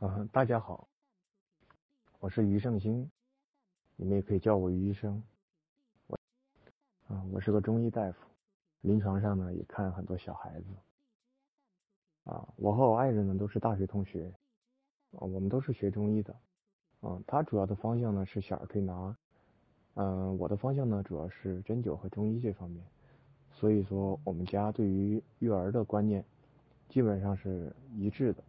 嗯，大家好，我是于胜兴，你们也可以叫我于医生。我，啊，我是个中医大夫，临床上呢也看很多小孩子。啊，我和我爱人呢都是大学同学，啊，我们都是学中医的。嗯，他主要的方向呢是小儿推拿，嗯，我的方向呢主要是针灸和中医这方面。所以说，我们家对于育儿的观念基本上是一致的。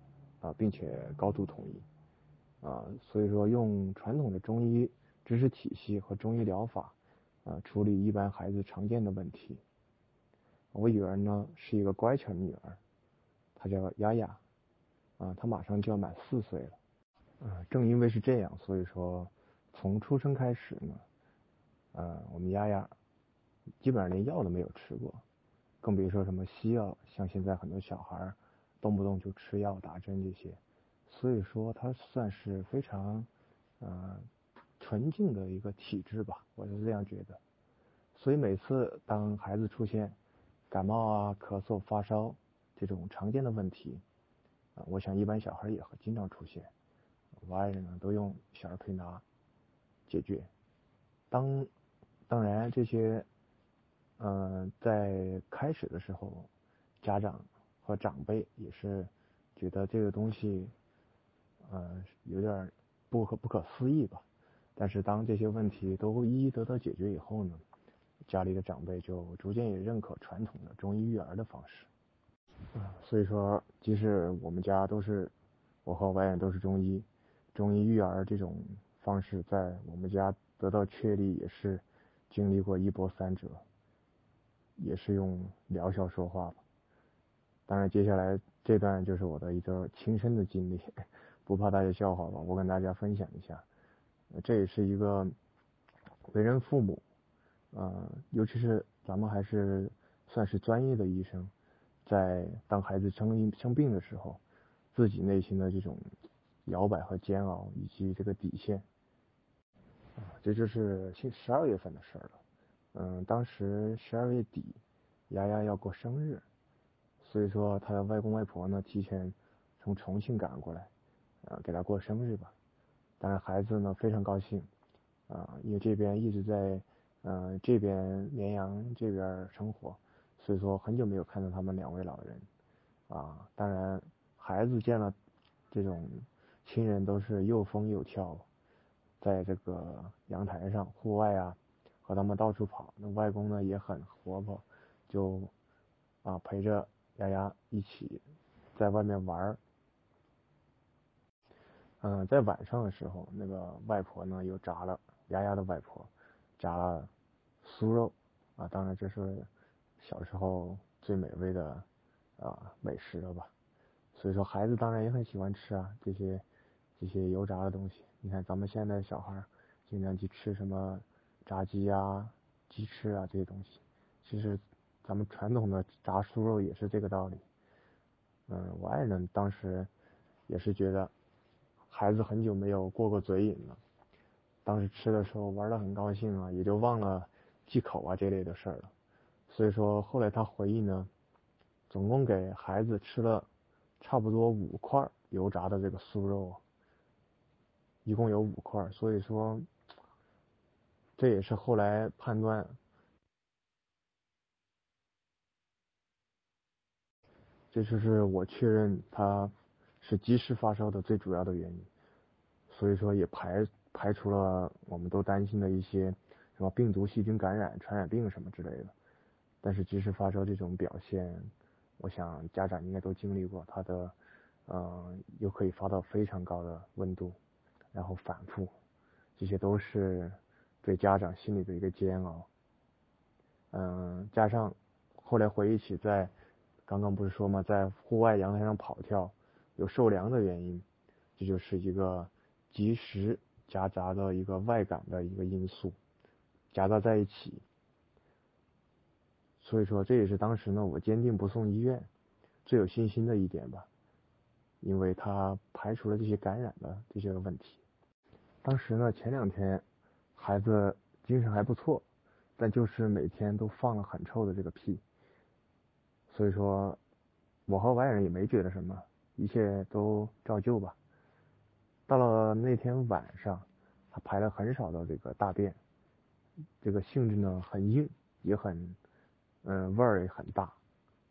啊，并且高度统一啊，所以说用传统的中医知识体系和中医疗法啊处理一般孩子常见的问题。我女儿呢是一个乖巧女儿，她叫丫丫啊，她马上就要满四岁了。嗯，正因为是这样，所以说从出生开始呢，啊，我们丫丫基本上连药都没有吃过，更别说什么西药，像现在很多小孩。动不动就吃药打针这些，所以说他算是非常，呃，纯净的一个体质吧，我是这样觉得。所以每次当孩子出现感冒啊、咳嗽、发烧这种常见的问题，啊，我想一般小孩也会经常出现，我爱人呢都用小儿推拿解决。当当然这些，嗯，在开始的时候，家长。和长辈也是觉得这个东西，呃，有点不可不可思议吧。但是当这些问题都一一得到解决以后呢，家里的长辈就逐渐也认可传统的中医育儿的方式。啊，所以说，即使我们家都是我和我爱人都是中医，中医育儿这种方式在我们家得到确立也是经历过一波三折，也是用疗效说话吧。当然，接下来这段就是我的一个亲身的经历，不怕大家笑话吧？我跟大家分享一下，这也是一个为人父母，呃，尤其是咱们还是算是专业的医生，在当孩子生生病的时候，自己内心的这种摇摆和煎熬，以及这个底线，啊，这就是十十二月份的事了。嗯，当时十二月底，丫丫要过生日。所以说，他的外公外婆呢，提前从重庆赶过来，呃，给他过生日吧。当然，孩子呢非常高兴，啊，因为这边一直在，呃，这边绵阳这边生活，所以说很久没有看到他们两位老人，啊，当然，孩子见了这种亲人都是又疯又跳，在这个阳台上、户外啊，和他们到处跑。那外公呢也很活泼，就啊陪着。丫丫一起在外面玩儿，嗯，在晚上的时候，那个外婆呢又炸了，丫丫的外婆炸酥肉啊，当然这是小时候最美味的啊美食了吧。所以说孩子当然也很喜欢吃啊这些这些油炸的东西。你看咱们现在小孩经常去吃什么炸鸡啊、鸡翅啊这些东西，其实。咱们传统的炸酥肉也是这个道理，嗯，我爱人当时也是觉得孩子很久没有过过嘴瘾了，当时吃的时候玩的很高兴啊，也就忘了忌口啊这类的事儿了。所以说后来他回忆呢，总共给孩子吃了差不多五块油炸的这个酥肉，一共有五块，所以说这也是后来判断。这就是我确认他是及时发烧的最主要的原因，所以说也排排除了我们都担心的一些什么病毒、细菌感染、传染病什么之类的。但是及时发烧这种表现，我想家长应该都经历过，他的嗯又可以发到非常高的温度，然后反复，这些都是对家长心里的一个煎熬。嗯，加上后来回忆起在。刚刚不是说嘛，在户外阳台上跑跳，有受凉的原因，这就是一个及时夹杂的一个外感的一个因素，夹杂在一起。所以说，这也是当时呢，我坚定不送医院最有信心的一点吧，因为它排除了这些感染的这些问题。当时呢，前两天孩子精神还不错，但就是每天都放了很臭的这个屁。所以说，我和外人也没觉得什么，一切都照旧吧。到了那天晚上，他排了很少的这个大便，这个性质呢很硬，也很，嗯，味儿也很大，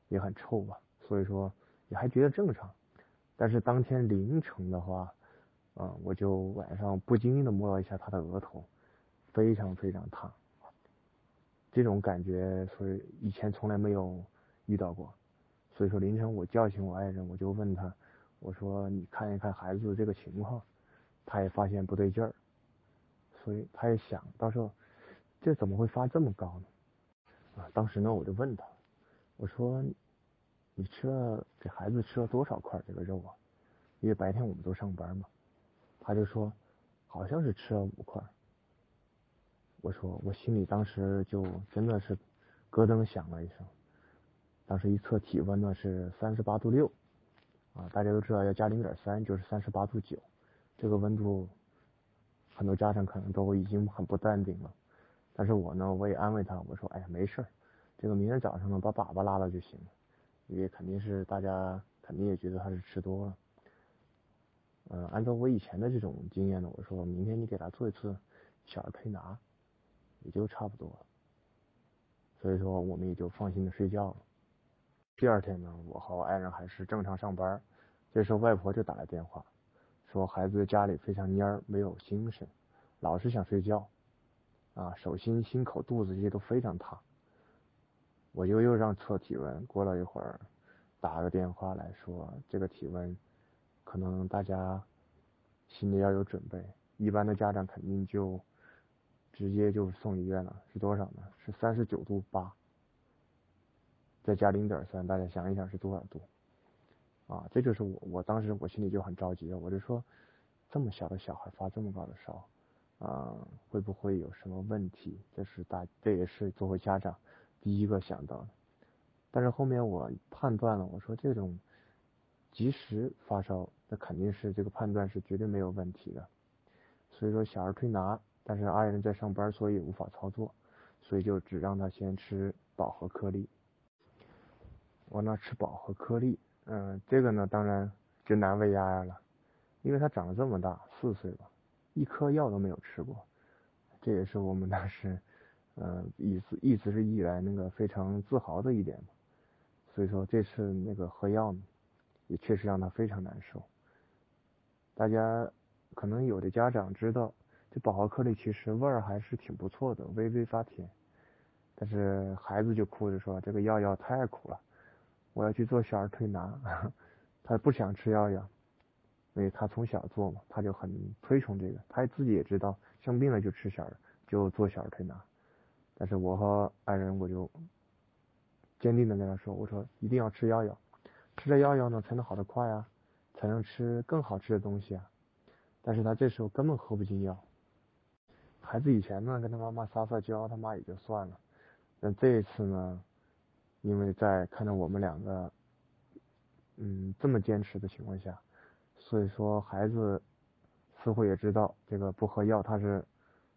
也很臭吧，所以说也还觉得正常。但是当天凌晨的话，啊，我就晚上不经意的摸了一下他的额头，非常非常烫。这种感觉，所以以前从来没有遇到过。所以说凌晨我叫醒我爱人，我就问他，我说你看一看孩子这个情况，他也发现不对劲儿，所以他也想到时候这怎么会发这么高呢？啊，当时呢我就问他，我说你吃了给孩子吃了多少块这个肉啊？因为白天我们都上班嘛。他就说好像是吃了五块。我说我心里当时就真的是咯噔响了一声。当时一测体温呢是三十八度六，啊，大家都知道要加零点三就是三十八度九，这个温度很多家长可能都已经很不淡定了，但是我呢我也安慰他，我说哎呀没事儿，这个明天早上呢把粑粑拉了就行了，因为肯定是大家肯定也觉得他是吃多了，嗯，按照我以前的这种经验呢，我说明天你给他做一次小儿推拿，也就差不多了，所以说我们也就放心的睡觉了。第二天呢，我和我爱人还是正常上班，这时候外婆就打来电话，说孩子家里非常蔫儿，没有精神，老是想睡觉，啊，手心、心口、肚子这些都非常烫。我就又让测体温，过了一会儿，打个电话来说这个体温，可能大家心里要有准备，一般的家长肯定就直接就送医院了，是多少呢？是三十九度八。再加零点三，大家想一想是多少度？啊，这就是我我当时我心里就很着急了，我就说，这么小的小孩发这么高的烧，啊，会不会有什么问题？这是大，这也是作为家长第一个想到的。但是后面我判断了，我说这种及时发烧，那肯定是这个判断是绝对没有问题的。所以说小儿推拿，但是爱人在上班，所以无法操作，所以就只让他先吃饱和颗粒。我那吃饱和颗粒，嗯，这个呢，当然就难为丫丫了，因为他长得这么大，四岁吧，一颗药都没有吃过，这也是我们当时，嗯，一直一直以来那个非常自豪的一点嘛。所以说这次那个喝药呢，也确实让他非常难受。大家可能有的家长知道，这饱和颗粒其实味儿还是挺不错的，微微发甜，但是孩子就哭着说这个药药太苦了。我要去做小儿推拿，他不想吃药药，因为他从小做嘛，他就很推崇这个，他自己也知道生病了就吃小儿就做小儿推拿，但是我和爱人我就坚定的跟他说，我说一定要吃药药，吃了药药呢才能好得快啊，才能吃更好吃的东西啊，但是他这时候根本喝不进药，孩子以前呢跟他妈妈撒撒娇，他妈也就算了，但这一次呢。因为在看到我们两个，嗯，这么坚持的情况下，所以说孩子似乎也知道这个不喝药他是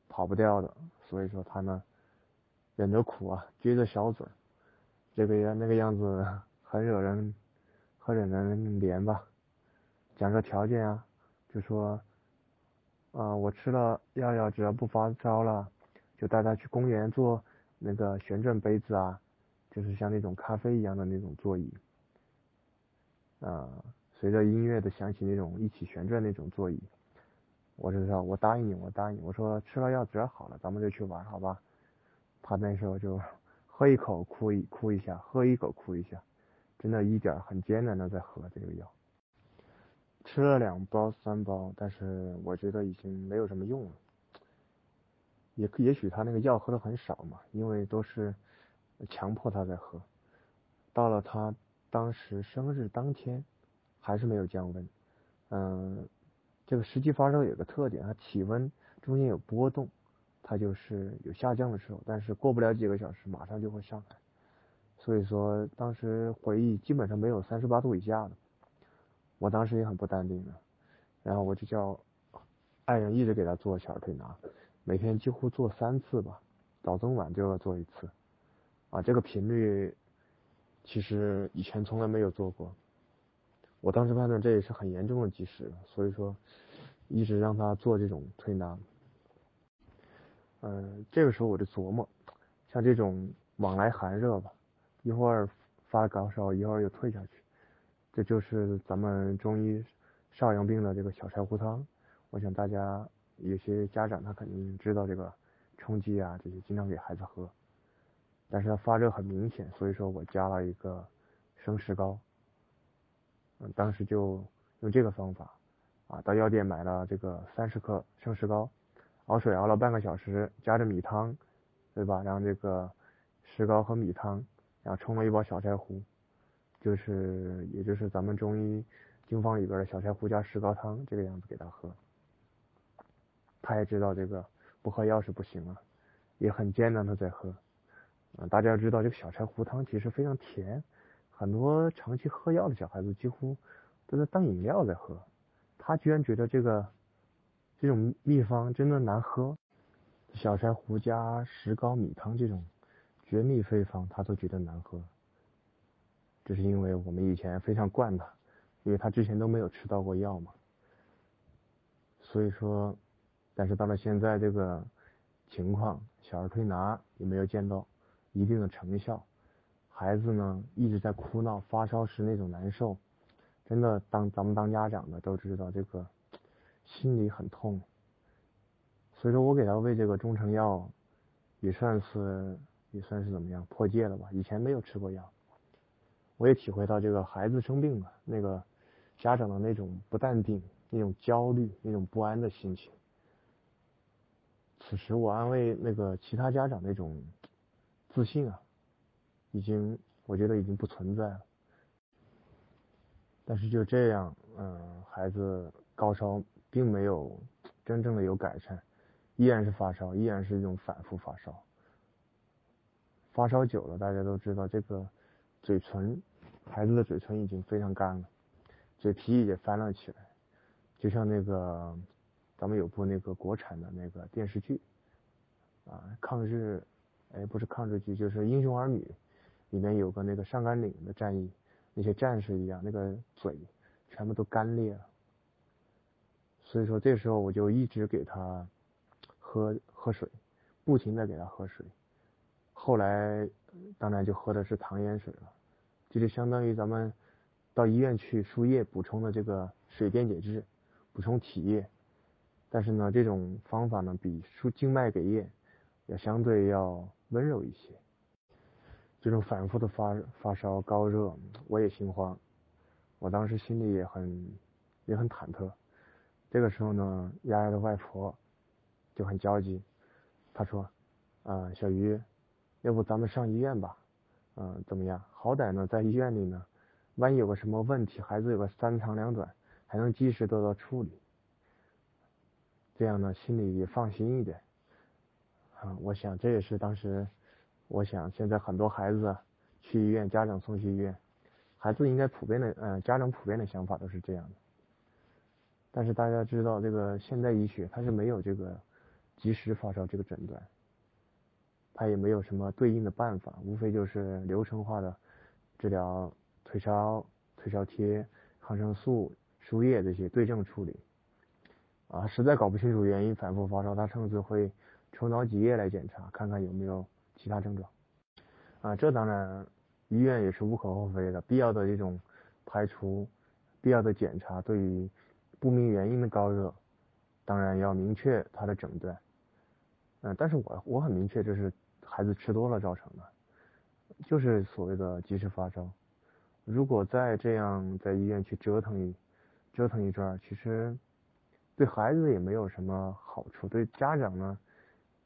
跑不掉的，所以说他呢忍着苦啊，撅着小嘴，这个样那个样子很惹人，很惹人怜吧？讲个条件啊，就说啊，我吃了药药，只要不发烧了，就带他去公园做那个旋转杯子啊。就是像那种咖啡一样的那种座椅，啊，随着音乐的响起，那种一起旋转那种座椅，我知道，我答应你，我答应，我说吃了药只要好了，咱们就去玩，好吧？他那时候就 喝一口哭一哭一下，喝一口哭一下，真的一点很艰难的在喝这个药，吃了两包三包，但是我觉得已经没有什么用了，也也许他那个药喝的很少嘛，因为都是。强迫他在喝，到了他当时生日当天，还是没有降温。嗯，这个实际发烧有个特点，它体温中间有波动，它就是有下降的时候，但是过不了几个小时马上就会上来。所以说当时回忆基本上没有三十八度以下的，我当时也很不淡定的，然后我就叫爱人一直给他做小儿推拿，每天几乎做三次吧，早中晚就要做一次。啊，这个频率其实以前从来没有做过。我当时判断这也是很严重的积食，所以说一直让他做这种推拿。嗯，这个时候我就琢磨，像这种往来寒热吧，一会儿发高烧，一会儿又退下去，这就是咱们中医少阳病的这个小柴胡汤。我想大家有些家长他肯定知道这个冲剂啊这些，经常给孩子喝。但是他发热很明显，所以说我加了一个生石膏。嗯，当时就用这个方法，啊，到药店买了这个三十克生石膏，熬水熬了半个小时，加着米汤，对吧？然后这个石膏和米汤，然后冲了一包小柴胡，就是也就是咱们中医经方里边的小柴胡加石膏汤这个样子给他喝。他也知道这个不喝药是不行啊，也很艰难的在喝。啊，大家要知道这个小柴胡汤其实非常甜，很多长期喝药的小孩子几乎都在当饮料在喝，他居然觉得这个这种秘方真的难喝，小柴胡加石膏米汤这种绝密配方他都觉得难喝，这是因为我们以前非常惯他，因为他之前都没有吃到过药嘛，所以说，但是到了现在这个情况，小儿推拿也没有见到。一定的成效，孩子呢一直在哭闹，发烧时那种难受，真的当咱们当家长的都知道这个心里很痛，所以说我给他喂这个中成药，也算是也算是怎么样破戒了吧？以前没有吃过药，我也体会到这个孩子生病了，那个家长的那种不淡定、那种焦虑、那种不安的心情。此时我安慰那个其他家长那种。自信啊，已经我觉得已经不存在了。但是就这样，嗯，孩子高烧并没有真正的有改善，依然是发烧，依然是一种反复发烧。发烧久了，大家都知道这个嘴唇，孩子的嘴唇已经非常干了，嘴皮也翻了起来，就像那个咱们有部那个国产的那个电视剧啊，抗日。哎，不是抗日剧，就是《英雄儿女》里面有个那个上甘岭的战役，那些战士一样，那个嘴全部都干裂了。所以说这时候我就一直给他喝喝水，不停的给他喝水。后来当然就喝的是糖盐水了，这就相当于咱们到医院去输液补充的这个水电解质，补充体液。但是呢，这种方法呢比输静脉给液要相对要。温柔一些，这种反复的发发烧高热，我也心慌，我当时心里也很也很忐忑。这个时候呢，丫丫的外婆就很焦急，她说：“啊，小鱼，要不咱们上医院吧？嗯，怎么样？好歹呢，在医院里呢，万一有个什么问题，孩子有个三长两短，还能及时得到处理，这样呢，心里也放心一点。”啊，我想这也是当时，我想现在很多孩子去医院，家长送去医院，孩子应该普遍的，嗯，家长普遍的想法都是这样的。但是大家知道，这个现代医学它是没有这个及时发烧这个诊断，它也没有什么对应的办法，无非就是流程化的治疗，退烧、退烧贴、抗生素、输液这些对症处理。啊，实在搞不清楚原因，反复发烧，他甚至会。抽脑脊液来检查，看看有没有其他症状。啊，这当然医院也是无可厚非的，必要的这种排除、必要的检查，对于不明原因的高热，当然要明确他的诊断。嗯，但是我我很明确，这是孩子吃多了造成的，就是所谓的及时发烧。如果再这样在医院去折腾一折腾一转，其实对孩子也没有什么好处，对家长呢？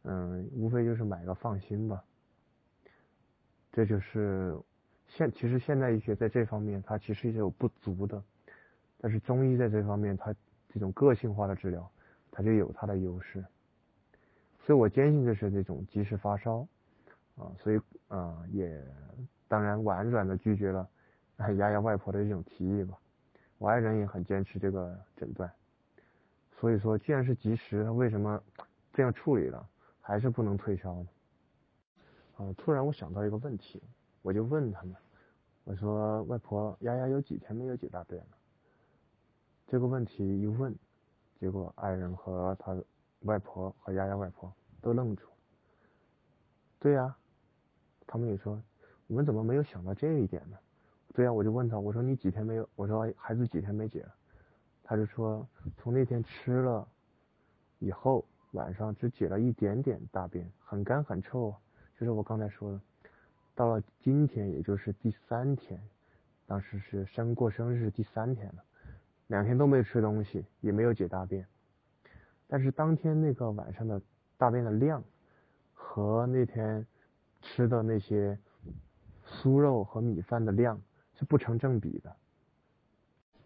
嗯，无非就是买个放心吧。这就是现其实现代医学在这方面它其实也有不足的，但是中医在这方面它这种个性化的治疗，它就有它的优势。所以我坚信这是这种及时发烧啊，所以啊也当然婉转的拒绝了 丫丫外婆的这种提议吧。我爱人也很坚持这个诊断，所以说既然是及时，他为什么这样处理了？还是不能退烧呢。啊！突然我想到一个问题，我就问他们，我说：“外婆，丫丫有几天没有解大便了？”这个问题一问，结果爱人和他外婆和丫丫外婆都愣住。对呀，他们也说，我们怎么没有想到这一点呢？对呀，我就问他，我说你几天没有？我说孩子几天没解？他就说从那天吃了以后，晚上只解了一点点大便，很干很臭，就是我刚才说的。到了今天，也就是第三天，当时是生过生日第三天了。两天都没有吃东西，也没有解大便，但是当天那个晚上的大便的量和那天吃的那些酥肉和米饭的量是不成正比的，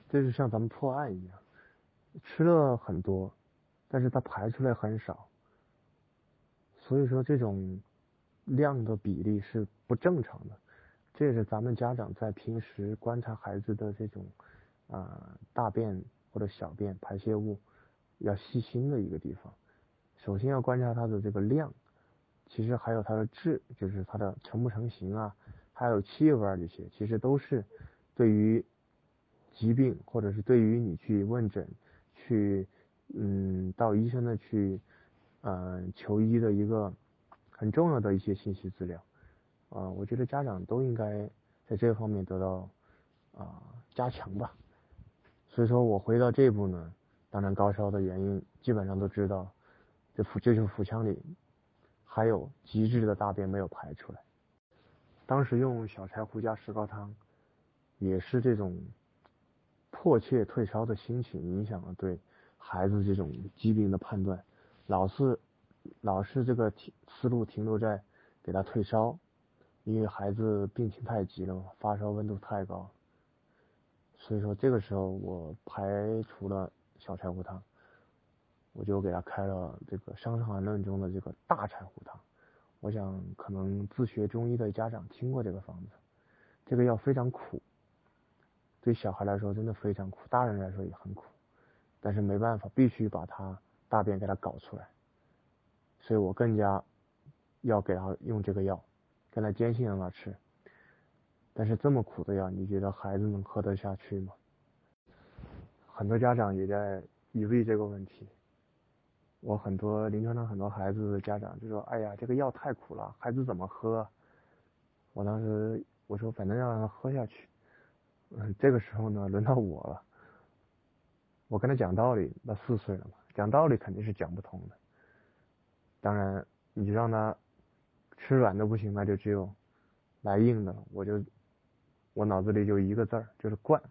这就像咱们破案一样，吃了很多，但是它排出来很少，所以说这种量的比例是不正常的，这是咱们家长在平时观察孩子的这种。啊，大便或者小便排泄物要细心的一个地方。首先要观察它的这个量，其实还有它的质，就是它的成不成型啊，还有气味这些，其实都是对于疾病或者是对于你去问诊、去嗯到医生那去嗯求医的一个很重要的一些信息资料。啊，我觉得家长都应该在这方面得到啊加强吧。所以说我回到这一步呢，当然高烧的原因基本上都知道，这腹这就是腹腔里还有极致的大便没有排出来。当时用小柴胡加石膏汤，也是这种迫切退烧的心情影响了对孩子这种疾病的判断，老是老是这个停思路停留在给他退烧，因为孩子病情太急了嘛，发烧温度太高。所以说这个时候我排除了小柴胡汤，我就给他开了这个《伤寒论》中的这个大柴胡汤。我想可能自学中医的家长听过这个方子，这个药非常苦，对小孩来说真的非常苦，大人来说也很苦，但是没办法，必须把他大便给他搞出来，所以我更加要给他用这个药，跟他坚信让他吃。但是这么苦的药，你觉得孩子能喝得下去吗？很多家长也在疑虑这个问题。我很多临床上很多孩子的家长就说：“哎呀，这个药太苦了，孩子怎么喝？”我当时我说：“反正让他喝下去。”嗯，这个时候呢，轮到我了。我跟他讲道理，那四岁了嘛，讲道理肯定是讲不通的。当然，你就让他吃软的不行，那就只有来硬的了。我就。我脑子里就一个字儿，就是灌，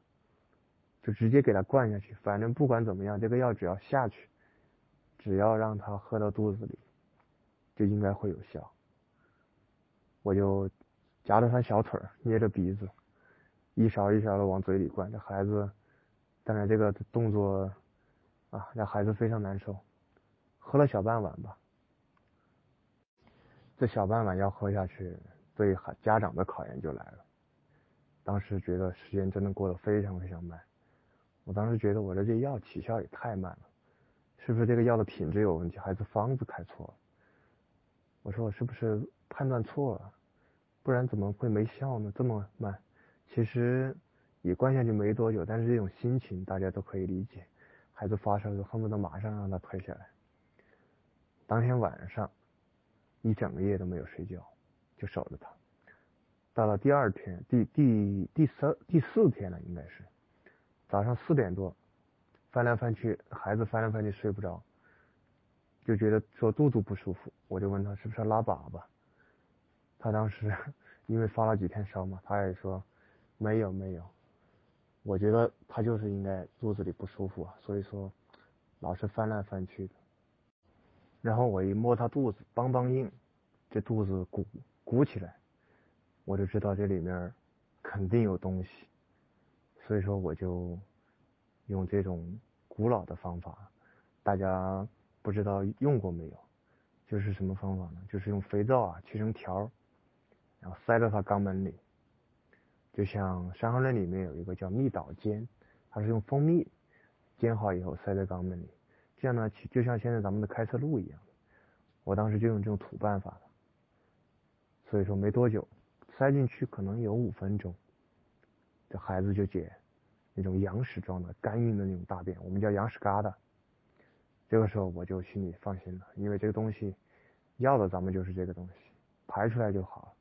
就直接给他灌下去。反正不管怎么样，这个药只要下去，只要让他喝到肚子里，就应该会有效。我就夹着他小腿，捏着鼻子，一勺一勺的往嘴里灌。这孩子，当然这个动作啊，让孩子非常难受。喝了小半碗吧，这小半碗药喝下去，对孩家长的考验就来了。当时觉得时间真的过得非常非常慢，我当时觉得我的这药起效也太慢了，是不是这个药的品质有问题，还是方子开错了？我说我是不是判断错了？不然怎么会没效呢？这么慢？其实也关下去没多久，但是这种心情大家都可以理解，孩子发烧就恨不得马上让他退下来。当天晚上一整夜都没有睡觉，就守着他。到了第二天，第第第三第四天了，应该是早上四点多，翻来翻去，孩子翻来翻去睡不着，就觉得说肚子不舒服，我就问他是不是拉粑粑，他当时 因为发了几天烧嘛，他也说没有没有，我觉得他就是应该肚子里不舒服啊，所以说老是翻来翻去的，然后我一摸他肚子，梆梆硬，这肚子鼓鼓起来。我就知道这里面肯定有东西，所以说我就用这种古老的方法，大家不知道用过没有？就是什么方法呢？就是用肥皂啊切成条，然后塞到他肛门里，就像《伤寒论》里面有一个叫蜜岛煎，它是用蜂蜜煎好以后塞在肛门里，这样呢就像现在咱们的开塞露一样。我当时就用这种土办法了，所以说没多久。塞进去可能有五分钟，这孩子就解那种羊屎状的干硬的那种大便，我们叫羊屎疙瘩。这个时候我就心里放心了，因为这个东西要的咱们就是这个东西，排出来就好了。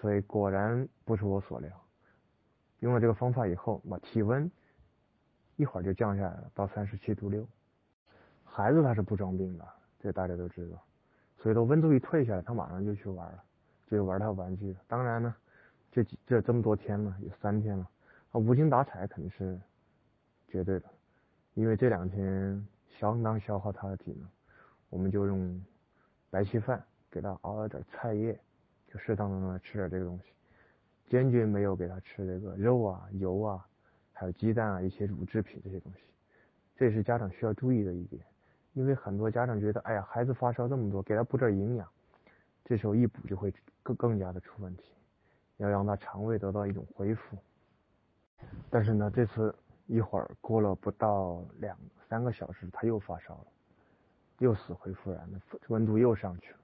所以果然不出我所料，用了这个方法以后，我体温一会儿就降下来了，到三十七度六。孩子他是不装病的，这大家都知道。所以说温度一退下来，他马上就去玩了，就玩他玩具。当然呢，这几这这么多天了，有三天了，啊，无精打采肯定是绝对的，因为这两天相当消耗他的体能。我们就用白稀饭给他熬了点菜叶，就适当的让他吃点这个东西，坚决没有给他吃这个肉啊、油啊，还有鸡蛋啊一些乳制品这些东西。这也是家长需要注意的一点。因为很多家长觉得，哎呀，孩子发烧这么多，给他补点营养，这时候一补就会更更加的出问题，要让他肠胃得到一种恢复。但是呢，这次一会儿过了不到两三个小时，他又发烧了，又死灰复燃的，温度又上去了。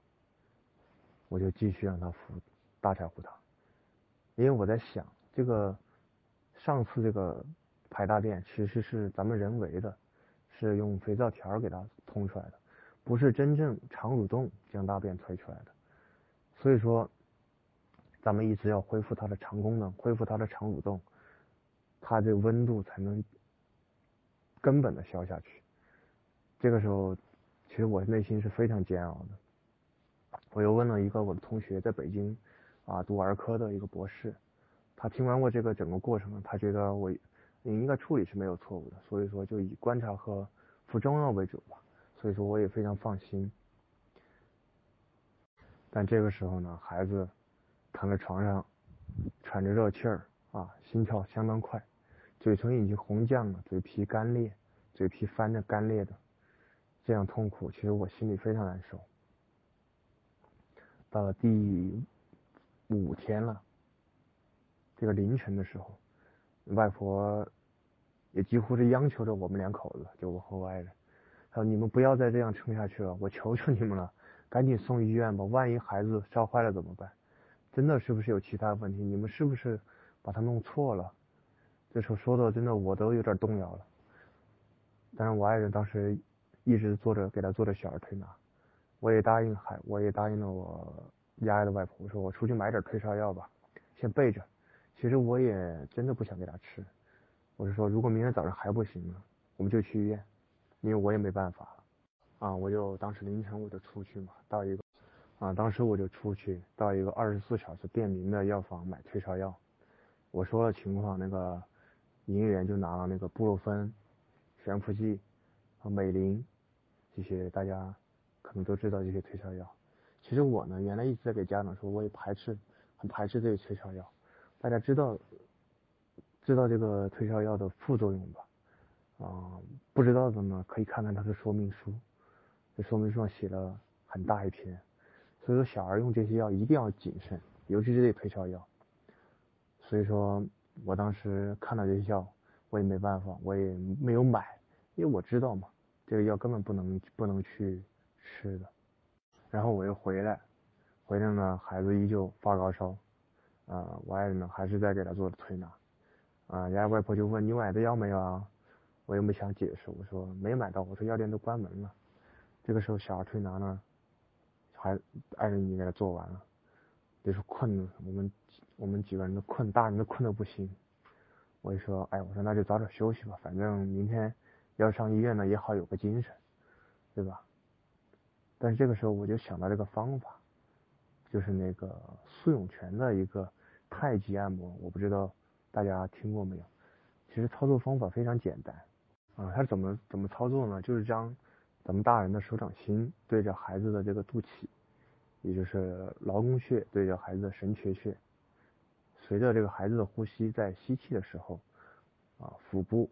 我就继续让他服大柴胡汤，因为我在想，这个上次这个排大便其实是咱们人为的。是用肥皂条给它通出来的，不是真正肠蠕动将大便推出来的。所以说，咱们一直要恢复它的肠功能，恢复它的肠蠕动，它这温度才能根本的消下去。这个时候，其实我内心是非常煎熬的。我又问了一个我的同学，在北京啊读儿科的一个博士，他听完过这个整个过程，他觉得我。你应该处理是没有错误的，所以说就以观察和服中药为主吧。所以说我也非常放心。但这个时候呢，孩子躺在床上，喘着热气儿啊，心跳相当快，嘴唇已经红绛了，嘴皮干裂，嘴皮翻着干裂的，这样痛苦，其实我心里非常难受。到了第五天了，这个凌晨的时候，外婆。也几乎是央求着我们两口子，就我和我爱人，他说：“你们不要再这样撑下去了，我求求你们了，赶紧送医院吧，万一孩子烧坏了怎么办？真的是不是有其他问题？你们是不是把他弄错了？”这时候说的真的我都有点动摇了。但是我爱人当时一直做着给他做着小儿推拿，我也答应孩，我也答应了我丫丫的外婆，我说我出去买点退烧药吧，先备着。其实我也真的不想给他吃。我是说，如果明天早上还不行呢，我们就去医院，因为我也没办法啊，我就当时凌晨我就出去嘛，到一个啊，当时我就出去到一个二十四小时便民的药房买退烧药。我说了情况，那个营业员就拿了那个布洛芬、悬浮剂和美林这些大家可能都知道这些退烧药。其实我呢，原来一直在给家长说，我也排斥，很排斥这些退烧药。大家知道。知道这个退烧药的副作用吧？啊，不知道的呢，可以看看它的说明书。这说明书上写了很大一篇，所以说小孩用这些药一定要谨慎，尤其是这退烧药。所以说我当时看到这些药，我也没办法，我也没有买，因为我知道嘛，这个药根本不能不能去吃的。然后我又回来，回来呢，孩子依旧发高烧，啊，我爱人呢还是在给他做推拿。啊，人家外婆就问你买的药没有啊？我又没想解释，我说没买到，我说药店都关门了。这个时候小儿推拿呢，还爱人已经给他做完了，就说困了，我们我们几个人都困，大人都困得不行。我就说，哎，我说那就早点休息吧，反正明天要上医院呢，也好有个精神，对吧？但是这个时候我就想到这个方法，就是那个苏永泉的一个太极按摩，我不知道。大家听过没有？其实操作方法非常简单啊，它怎么怎么操作呢？就是将咱们大人的手掌心对着孩子的这个肚脐，也就是劳宫穴对着孩子的神阙穴，随着这个孩子的呼吸，在吸气的时候啊，腹部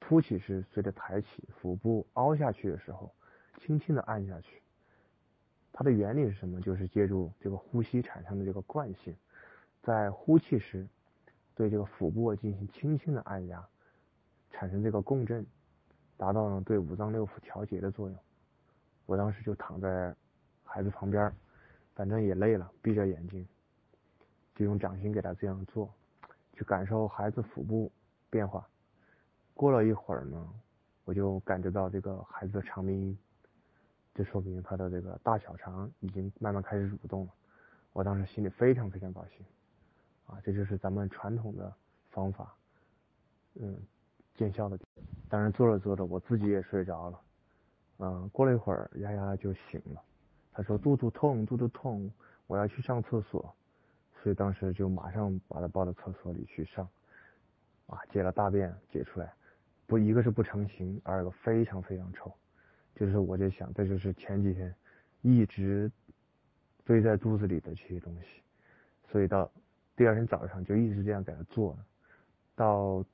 凸起是随着抬起，腹部凹下去的时候，轻轻的按下去。它的原理是什么？就是借助这个呼吸产生的这个惯性，在呼气时。对这个腹部进行轻轻的按压，产生这个共振，达到了对五脏六腑调节的作用。我当时就躺在孩子旁边，反正也累了，闭着眼睛，就用掌心给他这样做，去感受孩子腹部变化。过了一会儿呢，我就感觉到这个孩子的肠鸣音，这说明他的这个大小肠已经慢慢开始蠕动了。我当时心里非常非常高兴，啊，这就是咱们传统的方法，嗯，见效的。当然做着做着，我自己也睡着了，嗯，过了一会儿，丫丫就醒了，她说肚子痛，肚子痛，我要去上厕所，所以当时就马上把她抱到厕所里去上，啊，解了大便解出来。不，一个是不成形，二个非常非常臭，就是我在想，这就是前几天一直堆在肚子里的这些东西，所以到第二天早上就一直这样给他做了，到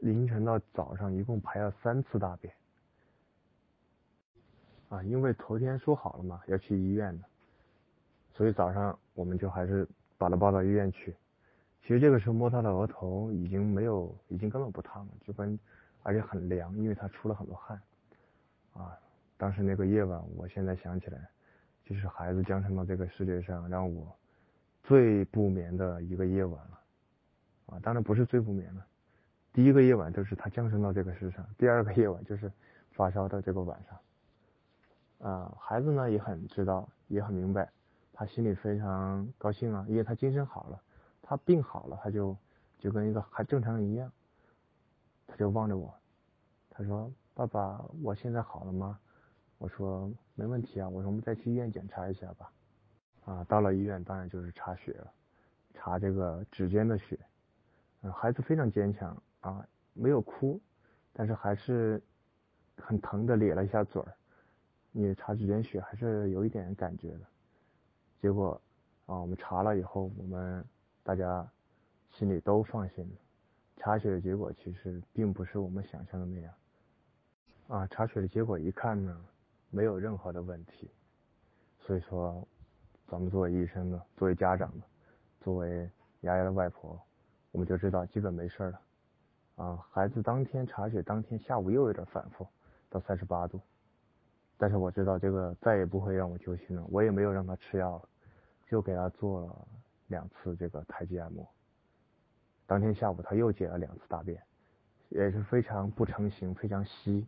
凌晨到早上一共排了三次大便，啊，因为头天说好了嘛要去医院的，所以早上我们就还是把他抱到医院去。其实这个时候摸他的额头已经没有，已经根本不烫了，就跟。而且很凉，因为他出了很多汗，啊，当时那个夜晚，我现在想起来，就是孩子降生到这个世界上让我最不眠的一个夜晚了，啊，当然不是最不眠了，第一个夜晚就是他降生到这个世上，第二个夜晚就是发烧的这个晚上，啊，孩子呢也很知道，也很明白，他心里非常高兴啊，因为他精神好了，他病好了，他就就跟一个还正常人一样。他就望着我，他说：“爸爸，我现在好了吗？”我说：“没问题啊。”我说：“我们再去医院检查一下吧。”啊，到了医院当然就是查血了，查这个指尖的血。嗯，孩子非常坚强啊，没有哭，但是还是很疼的咧了一下嘴儿。你查指尖血还是有一点感觉的。结果啊，我们查了以后，我们大家心里都放心了。查血的结果其实并不是我们想象的那样，啊，查血的结果一看呢，没有任何的问题，所以说，咱们作为医生呢，作为家长呢，作为丫丫的外婆，我们就知道基本没事了，啊，孩子当天查血当天下午又有点反复，到三十八度，但是我知道这个再也不会让我揪心了，我也没有让他吃药了，就给他做了两次这个太极按摩。当天下午他又解了两次大便，也是非常不成形、非常稀、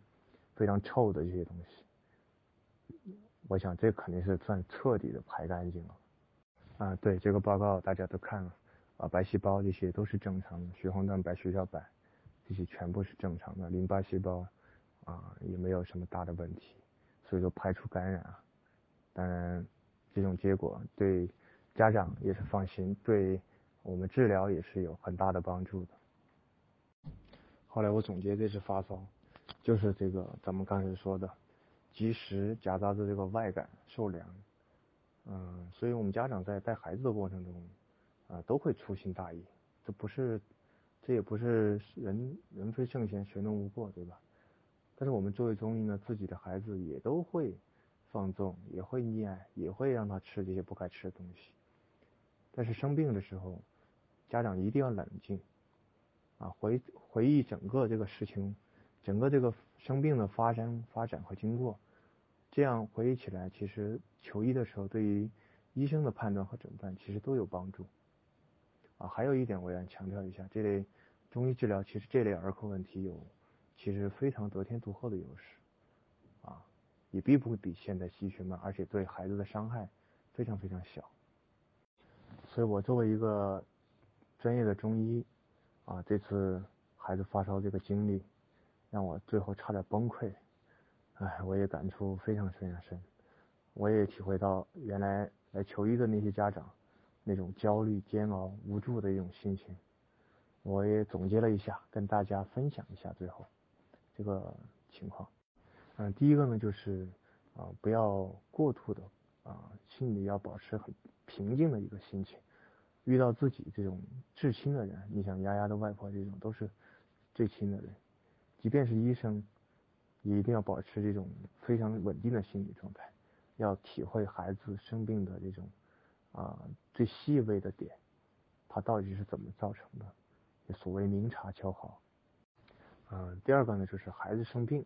非常臭的这些东西。我想这肯定是算彻底的排干净了。啊，对，这个报告大家都看了，啊，白细胞这些都是正常的，血红蛋白、血小板这些全部是正常的，淋巴细胞啊也没有什么大的问题，所以说排除感染。啊。当然，这种结果对家长也是放心，对。我们治疗也是有很大的帮助的。后来我总结这次发烧，就是这个咱们刚才说的，及时夹杂着这个外感受凉，嗯，所以我们家长在带孩子的过程中，啊，都会粗心大意，这不是，这也不是人人非圣贤，谁能无过，对吧？但是我们作为中医呢，自己的孩子也都会放纵，也会溺爱，也会让他吃这些不该吃的东西，但是生病的时候。家长一定要冷静，啊，回回忆整个这个事情，整个这个生病的发生发展和经过，这样回忆起来，其实求医的时候，对于医生的判断和诊断，其实都有帮助。啊，还有一点我要强调一下，这类中医治疗，其实这类儿科问题有，其实非常得天独厚的优势，啊，也并不会比现代西学慢，而且对孩子的伤害非常非常小。所以我作为一个。专业的中医，啊，这次孩子发烧这个经历，让我最后差点崩溃，哎，我也感触非常非常深，我也体会到原来来求医的那些家长那种焦虑、煎熬、无助的一种心情，我也总结了一下，跟大家分享一下最后这个情况。嗯，第一个呢就是啊，不要过度的啊，心里要保持很平静的一个心情。遇到自己这种至亲的人，你像丫丫的外婆这种都是最亲的人，即便是医生，也一定要保持这种非常稳定的心理状态，要体会孩子生病的这种啊最细微的点，它到底是怎么造成的，所谓明察秋毫。嗯，第二个呢就是孩子生病，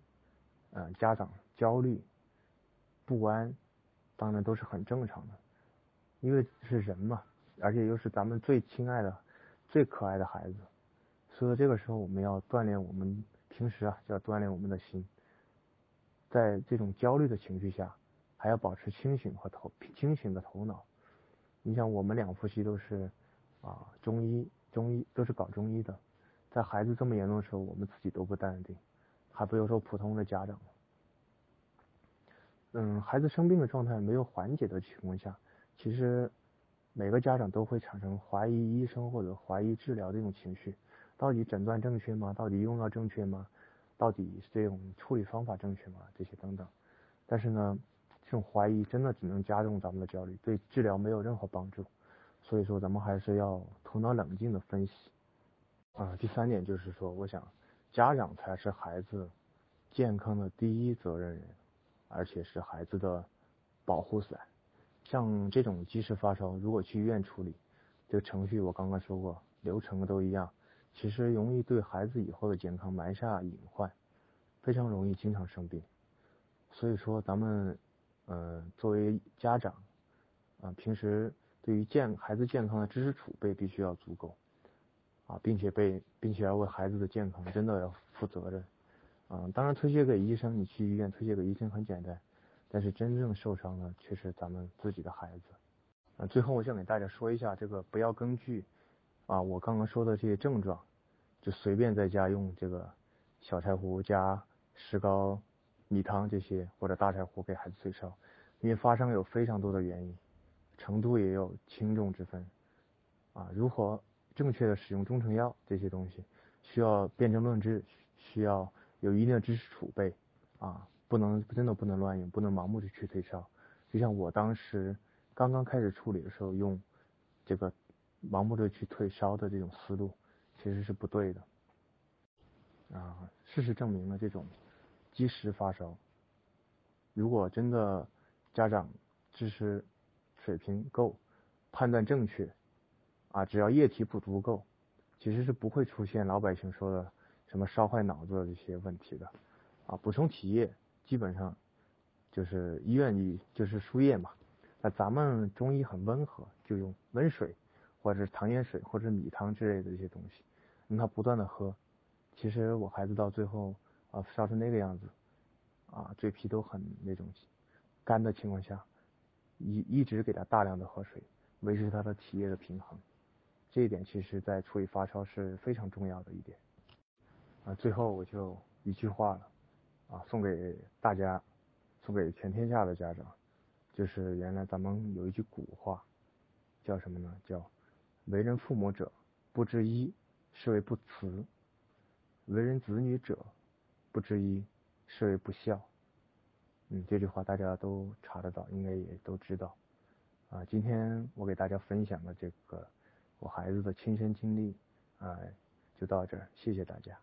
嗯，家长焦虑不安，当然都是很正常的，因为是人嘛。而且又是咱们最亲爱的、最可爱的孩子，所以这个时候我们要锻炼我们平时啊，就要锻炼我们的心，在这种焦虑的情绪下，还要保持清醒和头清醒的头脑。你想，我们两夫妻都是啊中医，中医都是搞中医的，在孩子这么严重的时候，我们自己都不淡定，还不如说普通的家长。嗯，孩子生病的状态没有缓解的情况下，其实每个家长都会产生怀疑医生或者怀疑治疗这种情绪，到底诊断正确吗？到底用药正确吗？到底是这种处理方法正确吗？这些等等。但是呢，这种怀疑真的只能加重咱们的焦虑，对治疗没有任何帮助。所以说，咱们还是要头脑冷静的分析。啊，第三点就是说，我想家长才是孩子健康的第一责任人。而且是孩子的保护伞。像这种即时发烧，如果去医院处理，这个程序我刚刚说过，流程都一样，其实容易对孩子以后的健康埋下隐患，非常容易经常生病。所以说，咱们嗯作为家长啊，平时对于健孩子健康的知识储备必须要足够啊，并且被并且要为孩子的健康真的要负责任。啊，当然推卸给医生，你去医院推卸给医生很简单，但是真正受伤的却是咱们自己的孩子。啊，最后我想给大家说一下，这个不要根据啊我刚刚说的这些症状，就随便在家用这个小柴胡加石膏、米汤这些，或者大柴胡给孩子退烧，因为发烧有非常多的原因，程度也有轻重之分。啊，如何正确的使用中成药这些东西，需要辨证论治，需要。有一定的知识储备啊，不能真的不能乱用，不能盲目的去退烧。就像我当时刚刚开始处理的时候，用这个盲目的去退烧的这种思路，其实是不对的。啊，事实证明了这种及时发烧，如果真的家长知识水平够，判断正确，啊，只要液体不足够，其实是不会出现老百姓说的。什么烧坏脑子的这些问题的啊？补充体液基本上就是医院里就是输液嘛。那咱们中医很温和，就用温水或者是糖盐水或者米汤之类的一些东西，让他不断的喝。其实我孩子到最后啊烧成那个样子啊，嘴皮都很那种干的情况下，一一直给他大量的喝水，维持他的体液的平衡。这一点其实在处理发烧是非常重要的一点。啊，最后我就一句话了，啊，送给大家，送给全天下的家长，就是原来咱们有一句古话，叫什么呢？叫为人父母者，不知医，是为不慈；为人子女者，不知医，是为不孝。嗯，这句话大家都查得到，应该也都知道。啊，今天我给大家分享的这个我孩子的亲身经历，啊，就到这儿，谢谢大家。